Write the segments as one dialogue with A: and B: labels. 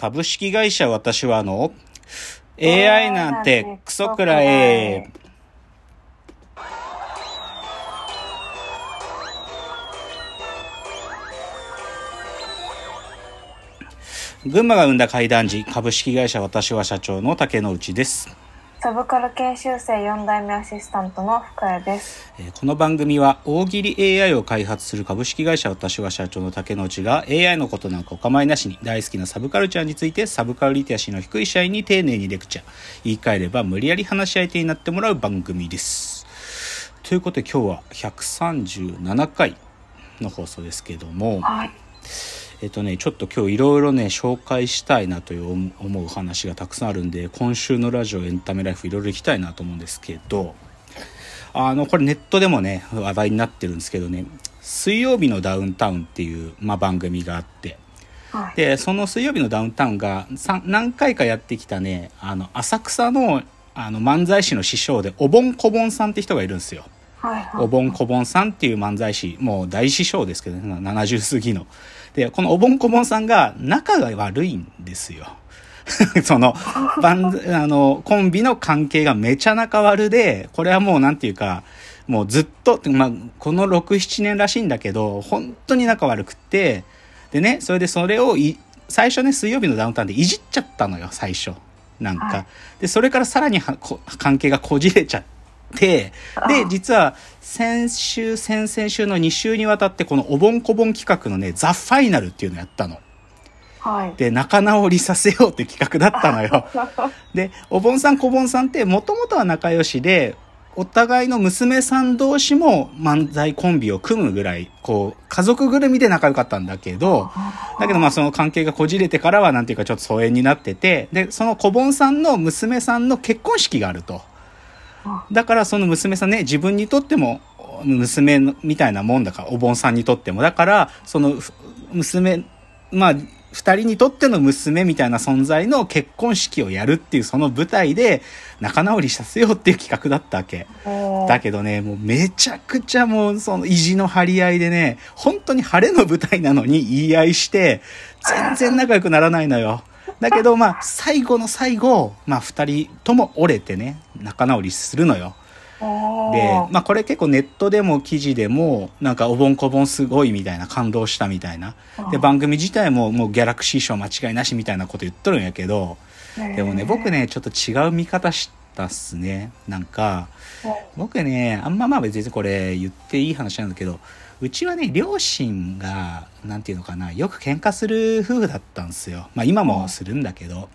A: 株式会社私はあの、AI なんてクソくらえ。群馬が生んだ怪談時、株式会社私は社長の竹之内です。
B: サブカル研修生4代目アシスタントの深谷です。
A: えーこの番組は大喜利 AI を開発する株式会社私は社長の竹之内が AI のことなんかお構いなしに大好きなサブカルチャーについてサブカルリテラシーの低い社員に丁寧にレクチャー言い換えれば無理やり話し相手になってもらう番組ですということで今日は137回の放送ですけども
B: はい。
A: えっとね、ちょっと今日いろいろね、紹介したいなという思思う話がたくさんあるんで、今週のラジオエンタメライフいろいろ行きたいなと思うんですけど、あの、これネットでもね、話題になってるんですけどね、水曜日のダウンタウンっていう、まあ、番組があって、
B: はい。
A: で、その水曜日のダウンタウンがさ何回かやってきたね、あの、浅草の、あの、漫才師の師匠で、おぼんこぼんさんって人がいるんですよ。
B: はい。はい。
A: おぼんこぼんさんっていう漫才師、もう大師匠ですけどね、70過ぎの。で、このおぼんこぼんさんが仲が悪いんですよ。その、バンあの、コンビの関係がめちゃ仲悪で、これはもうなんていうか、もうずっと、まあ、この6、7年らしいんだけど、本当に仲悪くって、でね、それでそれをい、最初ね、水曜日のダウンタウンでいじっちゃったのよ、最初。なんか。
B: はい
A: で、それからさらに関係がこじれちゃって、で、実は先週、先々週の2週にわたってこのおぼんこぼん企画のね、ザ・ファイナルっていうのやったの。
B: はい。
A: で、仲直りさせようって企画だったのよ。で、おぼんさんこぼんさんってもともとは仲良しで、お互いの娘さん同士も漫才コンビを組むぐらい、こう、家族ぐるみで仲良かったんだけど、だけどまあその関係がこじれてからはなんていうかちょっと疎遠になってて、で、そのこぼんさんの娘さんの結婚式があると。だからその娘さんね、自分にとっても娘のみたいなもんだから、お盆さんにとっても。だから、そのふ娘、まあ、二人にとっての娘みたいな存在の結婚式をやるっていうその舞台で仲直りさせようっていう企画だったわけ。だけどね、もうめちゃくちゃもうその意地の張り合いでね、本当に晴れの舞台なのに言い合いして、全然仲良くならないのよ。だけどまあ最後の最後、まあ二人とも折れてね、仲直りするのよ。で、まあこれ結構ネットでも記事でも、なんかおぼんこぼんすごいみたいな、感動したみたいな。で、番組自体ももうギャラクシー賞間違いなしみたいなこと言っとるんやけど、でもね、僕ね、ちょっと違う見方したっすね。なんか、僕ね、あんままあ別にこれ言っていい話なんだけど、うちはね、両親が、なんていうのかな、よく喧嘩する夫婦だったんですよ。まあ今もするんだけど。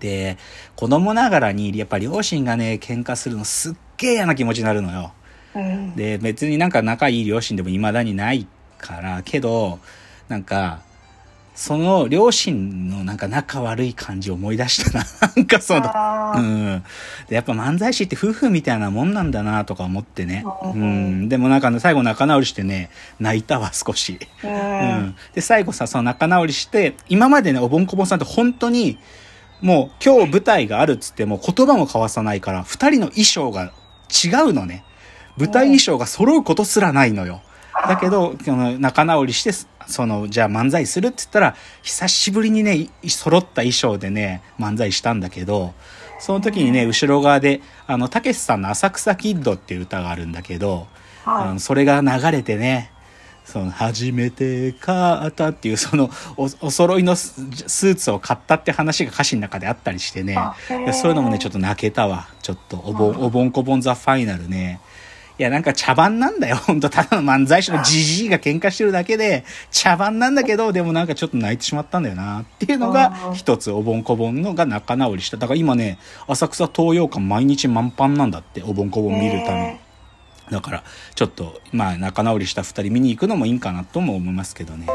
A: で、子供ながらに、やっぱ両親がね、喧嘩するのすっげえ嫌な気持ちになるのよ。
B: うん。
A: で、別になんか仲いい両親でも未だにないから、けど、なんか、その両親のなんか仲悪い感じを思い出したな。なんかその、うん。で、やっぱ漫才師って夫婦みたいなもんなんだなとか思ってね。
B: う
A: うんん。でもなんかね、最後仲直りしてね、泣いたわ、少し。
B: う。
A: うんん。で、最後さ、その仲直りして、今までね、おぼんこぼんさんって本当に、もう今日舞台があるっつっても言葉も交わさないから、二人の衣装が違うのね。舞台衣装が揃うことすらないのよ。だけど、その仲直りして、その、じゃあ漫才するって言ったら、久しぶりにね、い揃った衣装でね、漫才したんだけど、その時にね、後ろ側で、あの、たけしさんの浅草キッドっていう歌があるんだけど、あ
B: は
A: のそれが流れてね、その、初めて買ったっていう、そのお、お揃いのススーツを買ったって話が歌詞の中であったりしてねそういうのもね、ちょっと泣けたわ。ちょっと、おぼん、おぼんこぼんザファイナルね。いや、なんか茶番なんだよ。ほんと、ただの漫才師のじじいが喧嘩してるだけで、茶番なんだけど、でもなんかちょっと泣いてしまったんだよな、っていうのが
B: うん、
A: 一つ、おぼんこぼんのが仲直りした。だから今ね、浅草東洋館毎日満帆なんだって、おぼんこぼん見るために。だから、ちょっと、まあ、仲直りした二人見に行くのもいいんかなとも思いますけどね。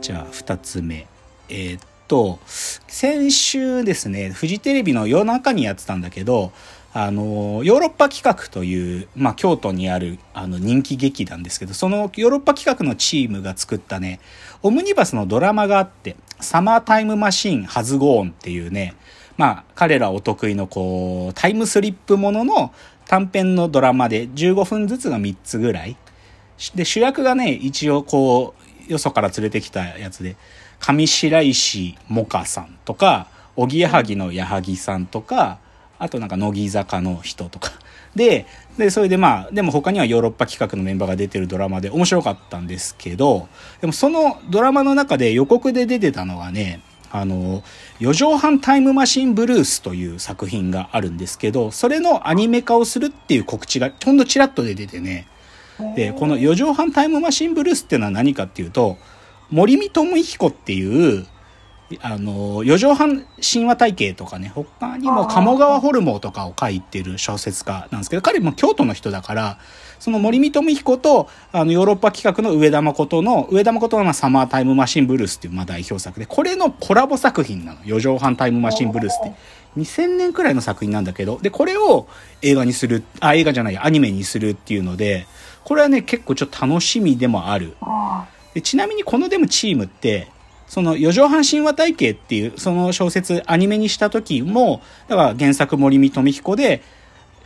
A: じゃあ、二つ目。えーっと、先週ですね、フジテレビの夜中にやってたんだけど、あの、ヨーロッパ企画という、まあ、京都にある、あの、人気劇団ですけど、そのヨーロッパ企画のチームが作ったね、オムニバスのドラマがあって、サマータイムマシーンハズゴーンっていうね、まあ、彼らお得意のこう、タイムスリップものの短編のドラマで15分ずつが3つぐらい。で、主役がね、一応こう、よそから連れてきたやつで、上白石萌歌さんとか、おぎやはぎの矢作さんとか、あとなんか乃木坂の人とか。で、で、それでまあ、でも他にはヨーロッパ企画のメンバーが出てるドラマで面白かったんですけど、でもそのドラマの中で予告で出てたのがね、あの、四畳半タイムマシンブルースという作品があるんですけど、それのアニメ化をするっていう告知がほんのチラッとで出てね、で、この四畳半タイムマシンブルースっていうのは何かっていうと、森見智彦っていう、あの、四畳半神話体系とかね、他にも鴨川ホルモンとかを書いてる小説家なんですけど、彼も京都の人だから、その森見智彦と、あの、ヨーロッパ企画の上田誠の、上田誠のまあサマータイムマシンブルースっていうまあ代表作で、これのコラボ作品なの。四畳半タイムマシンブルースって。2000年くらいの作品なんだけど、で、これを映画にする、あ、映画じゃないや、アニメにするっていうので、これはね、結構ちょっと楽しみでもある。
B: あ
A: でちなみにこのでもチームって、その四畳半神話体系っていうその小説アニメにした時も、だから原作森見智彦で、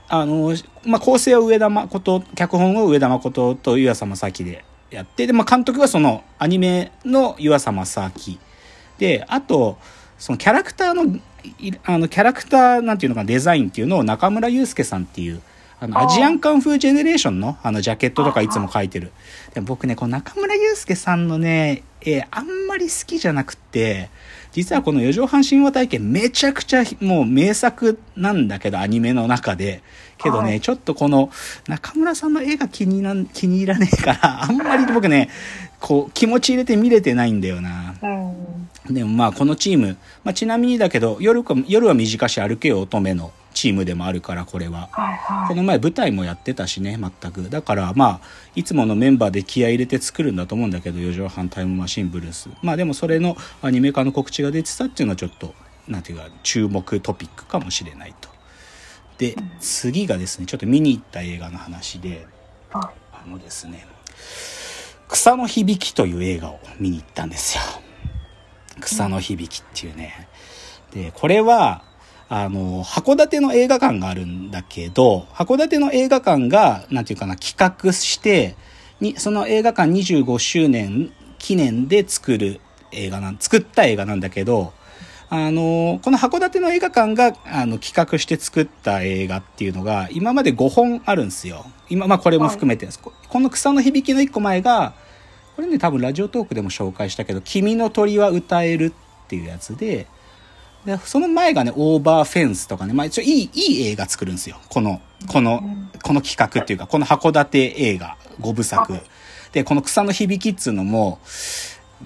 A: あの、まあ、構成は上田誠、脚本を上田誠と湯浅正明でやって、で、まあ、監督はそのアニメの湯浅正明。で、あと、そのキャラクターの、いあの、キャラクターなんていうのかなデザインっていうのを中村祐介さんっていう、あの、アジアンカンフージェネレーションの、あの、ジャケットとかいつも書いてる。でも僕ね、この中村祐介さんのね、えーあんまり好きじゃなくて、実はこの四畳半神話体験めちゃくちゃもう名作なんだけど、アニメの中で。けどね、
B: はい
A: ちょっとこの中村さんの絵が気になん気に入らねえから、あんまり僕ね、こう気持ち入れて見れてないんだよな。
B: あ。うん。
A: でもまあこのチーム、まあ、ちなみにだけど夜か夜は短し歩けよ乙女のチームでもあるからこれは。
B: はいはい。
A: この前舞台もやってたしね全く。だからまあいつものメンバーで気合い入れて作るんだと思うんだけど四畳半タイムマシンブルース。まあでもそれのアニメ化の告知が出てたっていうのはちょっとなんていうか注目トピックかもしれないと。で次がですねちょっと見に行った映画の話で
B: あ。
A: あのですね「草の響き」という映画を見に行ったんですよ。草の響きっていうね。でこれはあの函館の映画館があるんだけど函館の映画館がなんていうかな企画してにその映画館25周年記念で作る映画なん作った映画なんだけどあのこの函館の映画館があの企画して作った映画っていうのが今まで5本あるんですよ。今まあこれも含めて。です、ここの草の響きの1個前がこれね多分ラジオトークでも紹介したけど「君の鳥は歌える」っていうやつででその前がねオーバーフェンスとかね、まあ、一応いいいい映画作るんですよ。このこのこの企画っていうかこの函館映画5部作。でこの草の響きっつうのも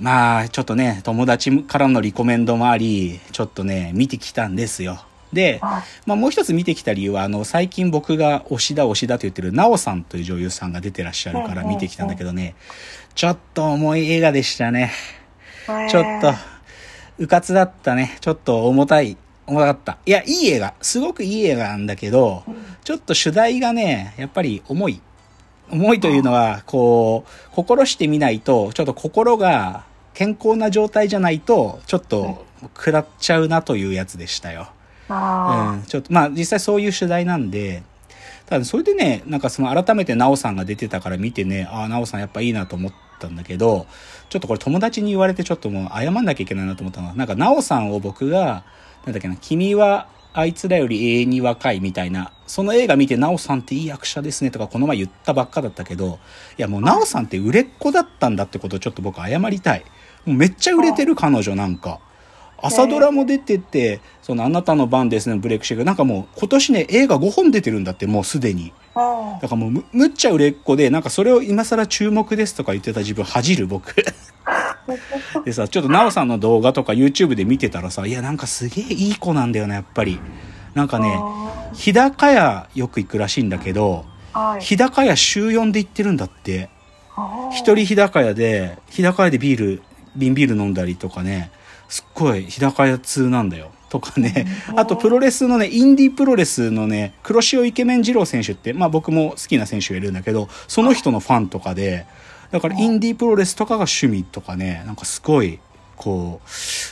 A: まあちょっとね友達からのリコメンドもありちょっとね見てきたんですよ。で、
B: はい
A: まあ、もう一つ見てきた理由はあの最近僕が推しだ推しだと言ってる奈緒さんという女優さんが出てらっしゃるから見てきたんだけどね。ちょっと重い映画でしたね。ちょっと、うかつだったね。ちょっと重たい。重たかった。いや、いい映画。すごくいい映画なんだけど、ちょっと主題がね、やっぱり重い。重いというのは、こう、心してみないと、ちょっと心が健康な状態じゃないと、ちょっと食らっちゃうなというやつでしたよ。
B: あ
A: うん、ちょっとまあ実際そういう主題なんでただそれでねなんかその改めて奈緒さんが出てたから見てねああ奈緒さんやっぱいいなと思ったんだけどちょっとこれ友達に言われてちょっともう謝んなきゃいけないなと思ったのはなんか奈緒さんを僕がなんだっけな君はあいつらより永遠に若いみたいなその映画見て奈緒さんっていい役者ですねとかこの前言ったばっかだったけどいやもう奈緒さんって売れっ子だったんだってことをちょっと僕謝りたいもうめっちゃ売れてる彼女なんか。朝ドラも出てて、そのあなたの番ですね、ブレイクシェイク。なんかもう今年ね、映画5本出てるんだって、もうすでに。
B: あ。
A: だからもうむむっちゃ売れっ子で、なんかそれを今更注目ですとか言ってた自分恥じる僕。でさ、ちょっとなおさんの動画とか YouTube で見てたらさ、いやなんかすげえいい子なんだよね、やっぱり。なんかね、
B: あ
A: 日高屋よく行くらしいんだけど、
B: ーはい。
A: 日高屋週4で行ってるんだって。一人日高屋で、日高屋でビール、瓶ビール飲んだりとかね、すっごい日高屋通なんだよ。とかね、あとプロレスのね、インディープロレスのね、黒潮イケメン二郎選手って、まあ僕も好きな選手がいるんだけど、その人のファンとかで、だからインディープロレスとかが趣味とかね、なんかすごい、こ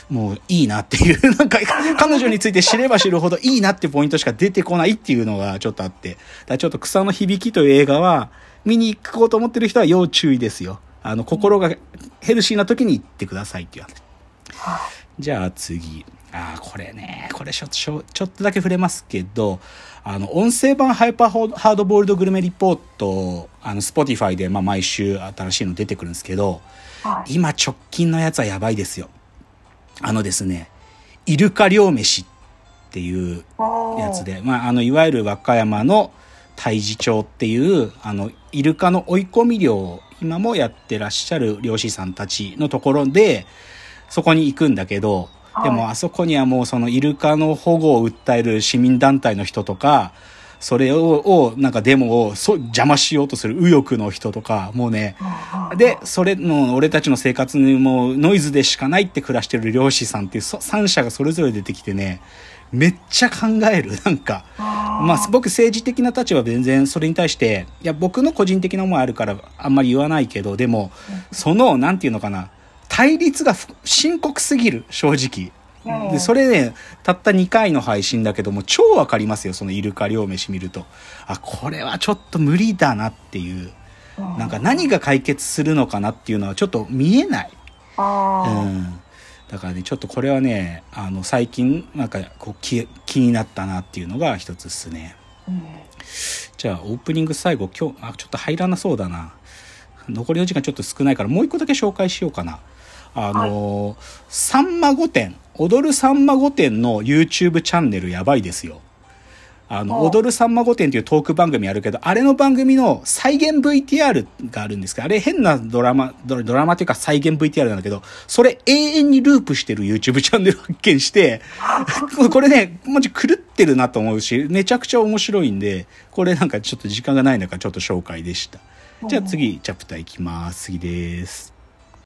A: う、もういいなっていう、なんか彼女について知れば知るほどいいなってポイントしか出てこないっていうのがちょっとあって、だちょっと草の響きという映画は、見に行こうと思ってる人は要注意ですよ。あの、心がヘルシーな時に行ってくださいっていう話じゃあ次。ああ、これね、これちょちょちょっとだけ触れますけど、あの、音声版ハイパーハードボイルドグルメリポート、あの、 Spotify で、まあ、毎週新しいの出てくるんですけど、
B: はい。
A: 今直近のやつはやばいですよ。あのですね、イルカ漁飯っていうやつ。で、まあ、あの、いわゆる和歌山の太地町っていう、あの、イルカの追い込み漁を今もやってらっしゃる漁師さんたちのところで、そこに行くんだけど、でも
B: はい
A: あそこにはもうそのイルカの保護を訴える市民団体の人とか、それを、をなんかデモをそ邪魔しようとする右翼の人とか、もうね、で、それの、俺たちの生活にもうノイズでしかないって暮らしてる漁師さんっていうそ三者がそれぞれ出てきてね、めっちゃ考える。なんか、まあ僕政治的な立場は全然それに対して、いや僕の個人的な思いあるからあんまり言わないけど、でも、その、なんていうのかな、対立がふ深刻すぎる、正直。
B: うん
A: で、それね、たった2回の配信だけども、超わかりますよ、そのイルカ漁飯見ると。あ、これはちょっと無理だなっていう。
B: うん
A: なんか何が解決するのかなっていうのはちょっと見えない。うん。だからね、ちょっとこれはね、あの、最近、なんか、こう、気、気になったなっていうのが一つですね。
B: うん
A: じゃあ、オープニング最後、今日、あ、ちょっと入らなそうだな。残りの時間ちょっと少ないから、もう一個だけ紹介しようかな。あのーさんま御殿、踊るさんま御殿の YouTube チャンネルやばいですよ。あの、
B: お
A: 踊るさんま御殿っていうトーク番組あるけど、あれの番組の再現 VTR があるんですけど、あれ変なドラマ、ドドラマっていうか再現 VTR なんだけど、それ永遠にループしてる YouTube チャンネル発見して、これね、マジ狂ってるなと思うし、めちゃくちゃ面白いんで、これなんかちょっと時間がない中ちょっと紹介でした。じゃあ次、チャプターいきます。次です。